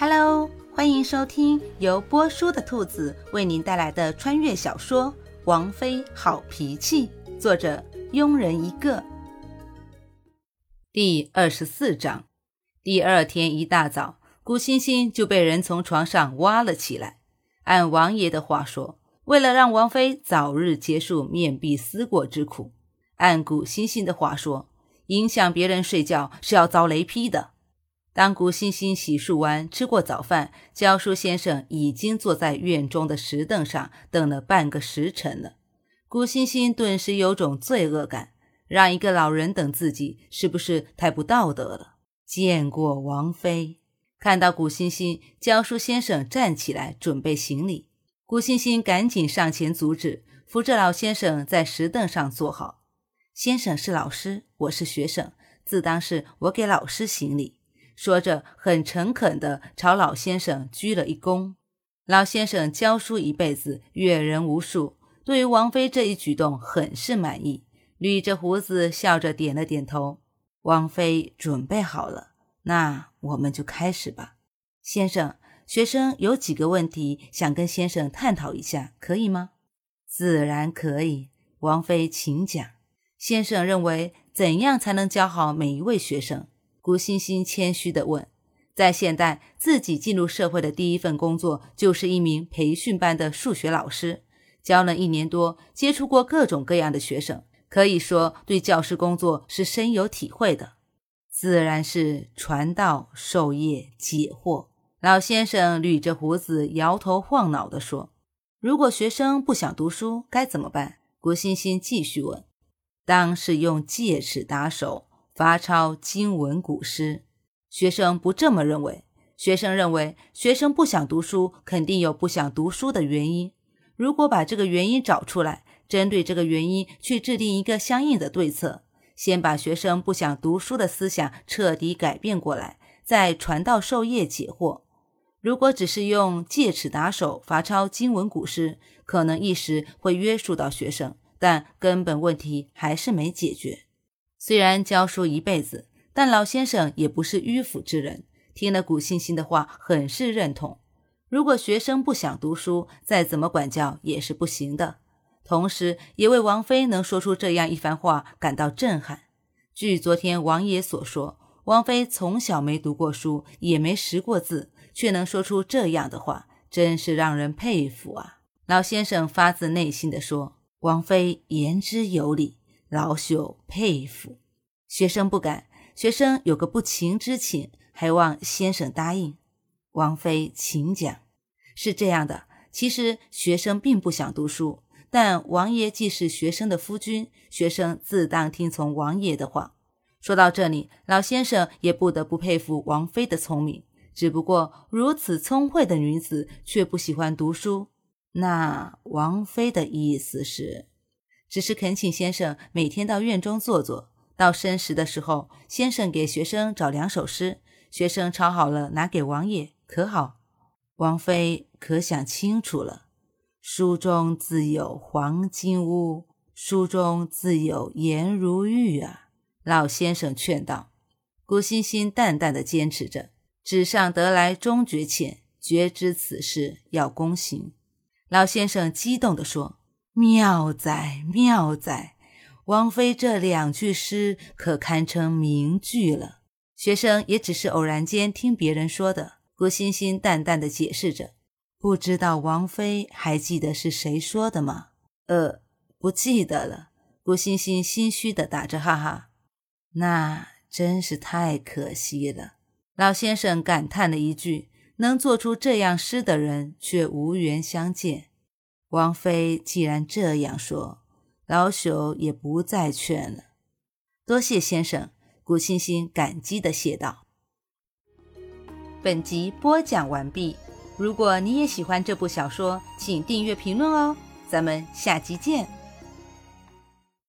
Hello，欢迎收听由波叔的兔子为您带来的穿越小说《王妃好脾气》，作者庸人一个。第二十四章。第二天一大早，古欣欣就被人从床上挖了起来。按王爷的话说，为了让王妃早日结束面壁思过之苦；按古欣欣的话说，影响别人睡觉是要遭雷劈的。当古欣欣洗漱完、吃过早饭，教书先生已经坐在院中的石凳上等了半个时辰了。古欣欣顿时有种罪恶感，让一个老人等自己，是不是太不道德了？见过王妃，看到古欣欣，教书先生站起来准备行礼，古欣欣赶紧上前阻止，扶着老先生在石凳上坐好。先生是老师，我是学生，自当是我给老师行礼。说着，很诚恳地朝老先生鞠了一躬。老先生教书一辈子，阅人无数，对于王妃这一举动很是满意，捋着胡子，笑着点了点头。王妃准备好了，那我们就开始吧。先生，学生有几个问题想跟先生探讨一下，可以吗？自然可以。王妃，请讲。先生认为，怎样才能教好每一位学生？古欣欣谦虚地问：“在现代，自己进入社会的第一份工作就是一名培训班的数学老师，教了一年多，接触过各种各样的学生，可以说对教师工作是深有体会的。自然是传道授业解惑。”老先生捋着胡子，摇头晃脑地说：“如果学生不想读书，该怎么办？”古欣欣继续问：“当是用戒尺打手。”罚抄经文古诗，学生不这么认为。学生认为，学生不想读书，肯定有不想读书的原因。如果把这个原因找出来，针对这个原因去制定一个相应的对策，先把学生不想读书的思想彻底改变过来，再传道授业解惑。如果只是用戒尺打手、罚抄经文古诗，可能一时会约束到学生，但根本问题还是没解决。虽然教书一辈子，但老先生也不是迂腐之人。听了古欣欣的话，很是认同。如果学生不想读书，再怎么管教也是不行的。同时，也为王妃能说出这样一番话感到震撼。据昨天王爷所说，王妃从小没读过书，也没识过字，却能说出这样的话，真是让人佩服啊！老先生发自内心地说：“王妃言之有理。”老朽佩服，学生不敢。学生有个不情之请，还望先生答应。王妃，请讲。是这样的，其实学生并不想读书，但王爷既是学生的夫君，学生自当听从王爷的话。说到这里，老先生也不得不佩服王妃的聪明。只不过如此聪慧的女子却不喜欢读书，那王妃的意思是？只是恳请先生每天到院中坐坐，到申时的时候，先生给学生找两首诗，学生抄好了拿给王爷，可好？王妃可想清楚了。书中自有黄金屋，书中自有颜如玉啊！老先生劝道。古欣欣淡淡的坚持着，纸上得来终觉浅，绝知此事要躬行。老先生激动地说。妙哉妙哉！王妃这两句诗可堪称名句了。学生也只是偶然间听别人说的。郭欣欣淡淡的解释着，不知道王妃还记得是谁说的吗？呃，不记得了。郭欣欣心虚的打着哈哈。那真是太可惜了。老先生感叹了一句：能做出这样诗的人，却无缘相见。王妃既然这样说，老朽也不再劝了。多谢先生，古欣欣感激的谢道。本集播讲完毕。如果你也喜欢这部小说，请订阅、评论哦。咱们下集见。